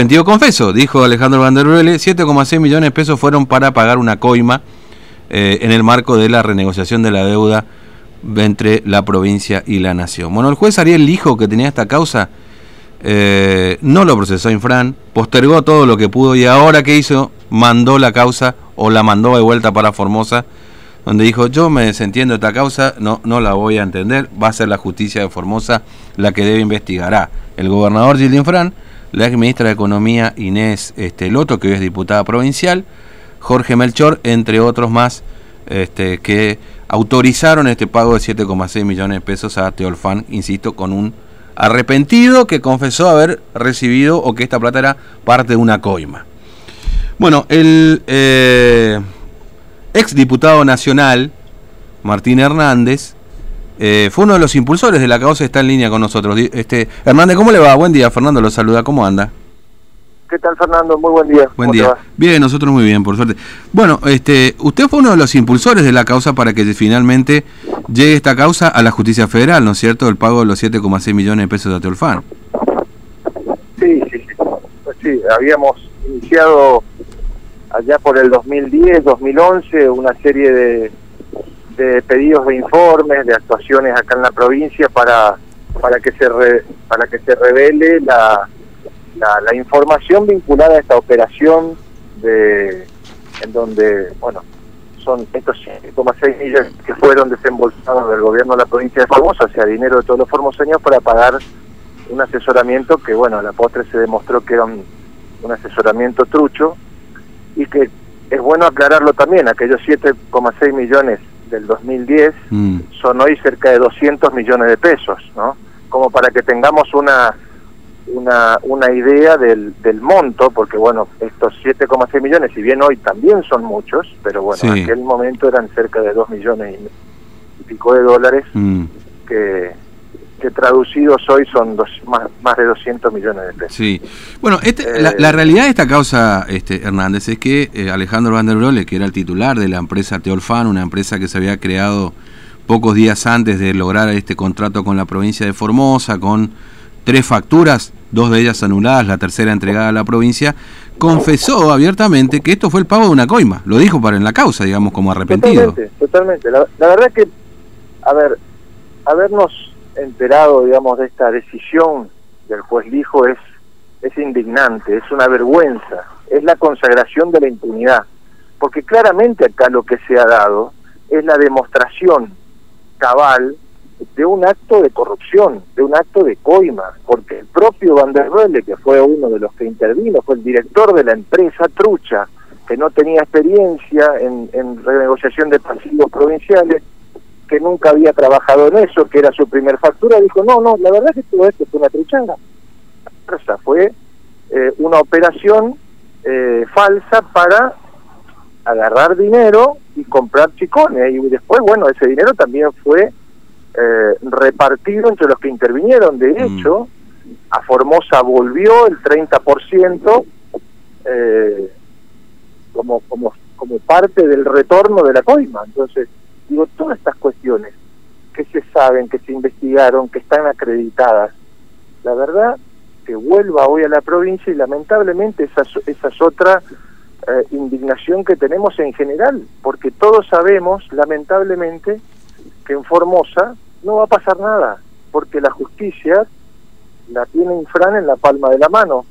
arrepentido confeso, dijo Alejandro Van der 7,6 millones de pesos fueron para pagar una coima eh, en el marco de la renegociación de la deuda entre la provincia y la nación. Bueno, el juez Ariel Lijo, que tenía esta causa, eh, no lo procesó Infran, postergó todo lo que pudo y ahora que hizo, mandó la causa o la mandó de vuelta para Formosa, donde dijo, yo me desentiendo de esta causa, no, no la voy a entender, va a ser la justicia de Formosa la que debe investigar. El gobernador Gilles Infran, la ex ministra de Economía Inés este, Loto, que hoy es diputada provincial, Jorge Melchor, entre otros más, este, que autorizaron este pago de 7,6 millones de pesos a Teolfán, insisto, con un arrepentido que confesó haber recibido o que esta plata era parte de una coima. Bueno, el eh, ex diputado nacional, Martín Hernández, eh, fue uno de los impulsores de la causa, está en línea con nosotros. Este, Hernández, ¿cómo le va? Buen día, Fernando lo saluda, ¿cómo anda? ¿Qué tal, Fernando? Muy buen día. Buen día. Bien, nosotros muy bien, por suerte. Bueno, este, usted fue uno de los impulsores de la causa para que finalmente llegue esta causa a la justicia federal, ¿no es cierto? El pago de los 7,6 millones de pesos de Ateolfán. Sí, sí, sí. Pues sí, habíamos iniciado allá por el 2010, 2011, una serie de, de pedidos de informes, de actuaciones acá en la provincia para para que se para que se revele la la, información vinculada a esta operación de en donde, bueno, son estos 5,6 millones que fueron desembolsados del gobierno de la provincia de Formosa, o sea, dinero de todos los formoseños para pagar un asesoramiento que, bueno, a la postre se demostró que era un, asesoramiento trucho y que es bueno aclararlo también, aquellos 7,6 millones del 2010 mm. son hoy cerca de 200 millones de pesos, ¿no? Como para que tengamos una una, una idea del, del monto, porque bueno, estos 7,6 millones, si bien hoy también son muchos, pero bueno, en aquel momento eran cerca de 2 millones y, pico de dólares, mm. que, que traducidos hoy son dos, más, más de 200 millones de pesos. Sí. Bueno, este, la, eh, realidad de esta causa, este Hernández, es que eh, Alejandro Van der Brolle, que era el titular de la empresa Teolfan, una empresa que se había creado pocos días antes de lograr este contrato con la provincia de Formosa, con tres facturas, dos de ellas anuladas, la tercera entregada a la provincia, confesó abiertamente que esto fue el pago de una coima. Lo dijo para en la causa, digamos, como arrepentido. Totalmente, totalmente. La, verdad que, a ver, habernos enterado, digamos, de esta decisión del juez Lijo es, es indignante, es una vergüenza, es la consagración de la impunidad. Porque claramente acá lo que se ha dado es la demostración cabal de un acto de corrupción, de un acto de coima, porque el propio Van der Roelle, que fue uno de los que intervino, fue el director de la empresa Trucha, que no tenía experiencia en, en renegociación de pasivos provinciales, que nunca había trabajado en eso, que era su primer factura, dijo, no, no, la verdad es que todo esto fue una truchanga. O fue eh, una operación eh, falsa para agarrar dinero y comprar chicones. Y después, bueno, ese dinero también fue eh, repartido entre los que intervinieron. De mm. hecho, a Formosa volvió el 30% eh, como, como, como parte del retorno de la coima. Entonces, digo, todas estas cuestiones que se saben, que se investigaron, que están acreditadas, la verdad que vuelva hoy a la provincia y lamentablemente esa, esa es otra eh, indignación que tenemos en general, porque todos sabemos, lamentablemente, que en Formosa no va a pasar nada, porque la justicia la tiene Infran en la palma de la mano.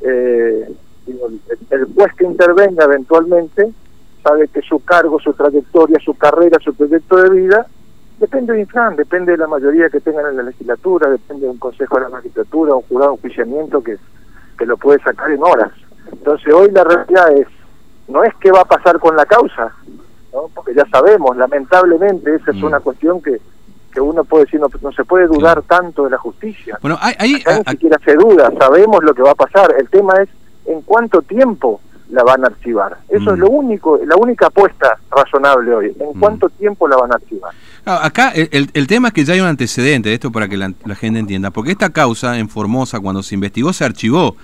Eh, el, juez que intervenga eventualmente sabe que su cargo, su trayectoria, su carrera, su proyecto de vida depende de Infran, depende de la mayoría que tengan en la legislatura, depende de un consejo de la magistratura, un jurado de enjuiciamiento que, que lo puede sacar en horas. Entonces hoy la realidad es, no es qué va a pasar con la causa, porque ya sabemos, lamentablemente, esa es mm. una cuestión que, que uno puede decir, no, no se puede dudar tanto de la justicia. Bueno, hay, ni siquiera se duda, sabemos lo que va a pasar. El tema es en cuánto tiempo la van a archivar. Eso es mm. lo único, la única apuesta razonable hoy. ¿En mm. cuánto tiempo la van a archivar? acá el, el, tema es que ya hay un antecedente de esto para que la, gente entienda, porque esta causa en Formosa cuando se investigó se archivó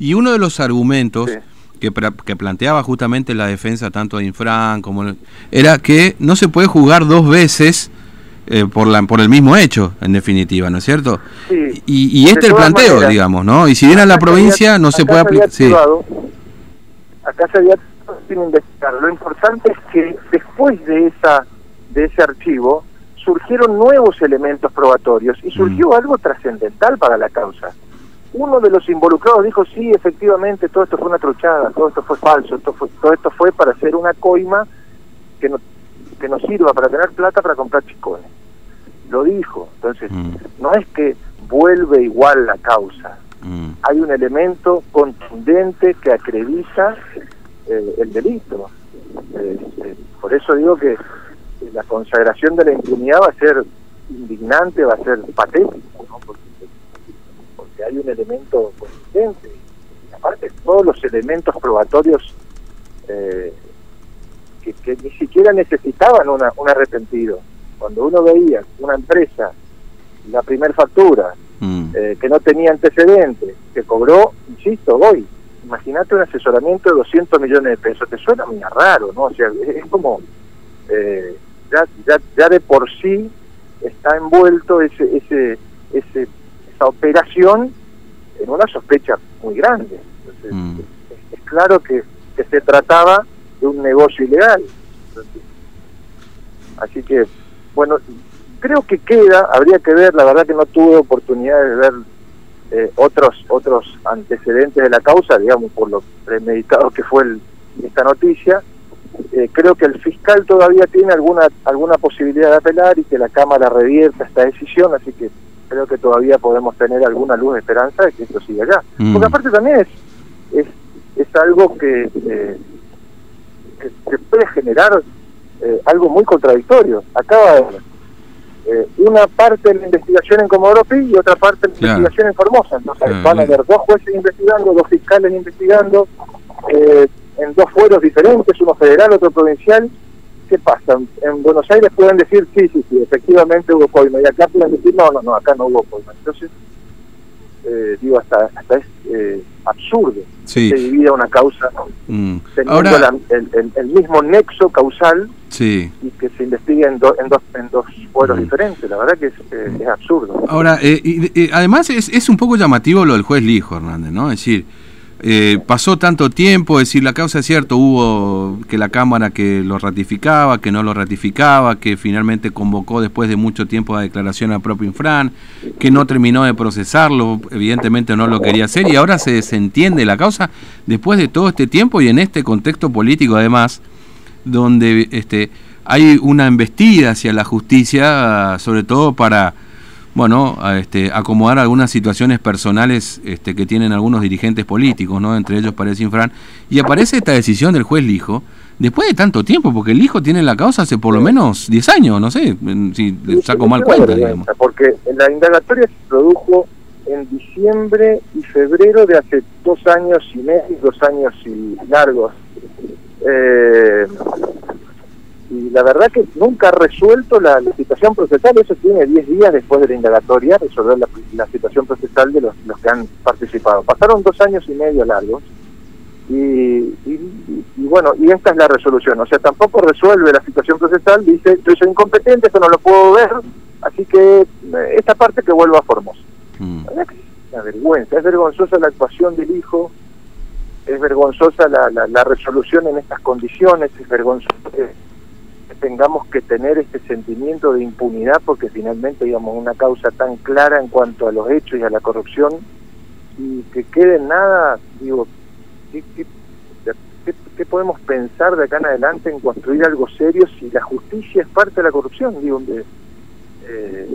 y uno de los argumentos que, que, planteaba justamente la defensa tanto de Infran como era que no se puede jugar dos veces eh, por, la, por el mismo hecho, en definitiva, ¿no es cierto? Sí. Y, y este es el planteo, maneras, digamos, ¿no? Y si bien a la provincia había, no se puede aplicar. Sí. Acá se había sin investigar. Lo importante es que después de esa de ese archivo surgieron nuevos elementos probatorios y surgió mm. algo trascendental para la causa. Uno de los involucrados dijo, sí, efectivamente, todo esto fue una truchada, todo esto fue falso, esto fue, todo esto fue para hacer una coima que no, que nos sirva para tener plata para comprar chicones. Lo dijo. Entonces, mm. no es que vuelve igual la causa. Hay un elemento contundente que acredita eh, el delito. Eh, eh, por eso digo que la consagración de la impunidad va a ser indignante, va a ser patético, ¿no? porque, porque hay un elemento contundente. Y aparte, todos los elementos probatorios eh, que, que, ni siquiera necesitaban una, un arrepentido. Cuando uno veía una empresa, la primer factura, mm. eh, que no tenía antecedentes, que cobró, insisto, hoy, imagínate un asesoramiento de 200 millones de pesos, te suena muy raro, ¿no? O sea, es como... Eh, ya, ya, ya de por sí está envuelto ese, ese, ese, esa operación en una sospecha muy grande. Entonces, mm. es, es, claro que, que, se trataba de un negocio ilegal. Entonces, así que, bueno, creo que queda, habría que ver, la verdad que no tuve oportunidad de ver eh, otros otros antecedentes de la causa, digamos, por lo premeditado que fue el, esta noticia, eh, creo que el fiscal todavía tiene alguna alguna posibilidad de apelar y que la Cámara revierta esta decisión, así que creo que todavía podemos tener alguna luz de esperanza de que esto siga allá. Mm. Porque aparte también es, es, es algo que, eh, que, que, puede generar eh, algo muy contradictorio. Acaba de eh, una parte de la investigación en Comodoro Pi y otra parte de la claro. investigación en Formosa. Entonces claro. van a haber dos jueces investigando, dos fiscales investigando, eh, en dos fueros diferentes, uno federal, otro provincial. ¿Qué pasa? En Buenos Aires pueden decir sí, sí, sí, efectivamente hubo coima, y acá pueden decir no, no, no, acá no hubo coima. Entonces, eh, digo, hasta, hasta es eh, absurdo sí. que se divida una causa mm. teniendo Ahora, la, el, el, el, mismo nexo causal sí. y que se investigue en, do, en, dos, en dos fueros mm. diferentes. La verdad que es, eh, es absurdo. Ahora, eh, y, y, además es, es un poco llamativo lo del juez Lijo, Hernández, ¿no? Es decir, eh, pasó tanto tiempo, es decir, la causa es cierto, hubo que la Cámara que lo ratificaba, que no lo ratificaba, que finalmente convocó después de mucho tiempo a declaración al propio Infran, que no terminó de procesarlo, evidentemente no lo quería hacer, y ahora se desentiende la causa después de todo este tiempo y en este contexto político además, donde este, hay una embestida hacia la justicia, sobre todo para bueno, a este, acomodar algunas situaciones personales este, que tienen algunos dirigentes políticos, ¿no? Entre ellos parece Infran. Y aparece esta decisión del juez Lijo, después de tanto tiempo, porque el hijo tiene la causa hace por lo menos 10 años, no sé, si sí, saco sí, mal cuenta, digamos. Porque la indagatoria se produjo en diciembre y febrero de hace dos años y medio, dos años y largos. Eh, y la verdad que nunca ha resuelto la, la situación procesal, eso tiene 10 días después de la indagatoria resolver la, la situación procesal de los, los, que han participado. Pasaron dos años y medio largos y, y, y, bueno, y esta es la resolución, o sea, tampoco resuelve la situación procesal, dice, yo soy incompetente, esto no lo puedo ver, así que eh, esta parte que vuelva a Formosa. Mm. La es una vergüenza, es vergonzosa la actuación del hijo, es vergonzosa la, la, la resolución en estas condiciones, es vergonzosa tengamos que tener este sentimiento de impunidad porque finalmente digamos una causa tan clara en cuanto a los hechos y a la corrupción y que quede nada digo ¿qué, qué, podemos pensar de acá en adelante en construir algo serio si la justicia es parte de la corrupción digo eh,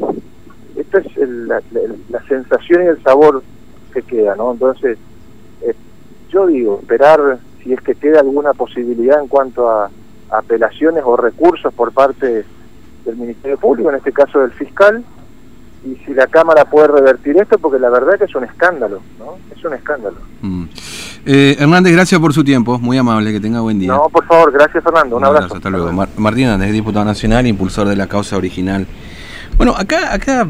esta es el, la, la, la, sensación y el sabor que queda no entonces eh, yo digo esperar si es que queda alguna posibilidad en cuanto a apelaciones o recursos por parte del Ministerio Público, en este caso del fiscal, y si la Cámara puede revertir esto, porque la verdad que es un escándalo, ¿no? Es un escándalo. Mm. Eh, Hernández, gracias por su tiempo, muy amable, que tenga buen día. No, por favor, gracias Fernando, un, un abrazo. abrazo. Hasta luego. Mar Martín Hernández, diputado nacional, impulsor de la causa original. Bueno, acá, acá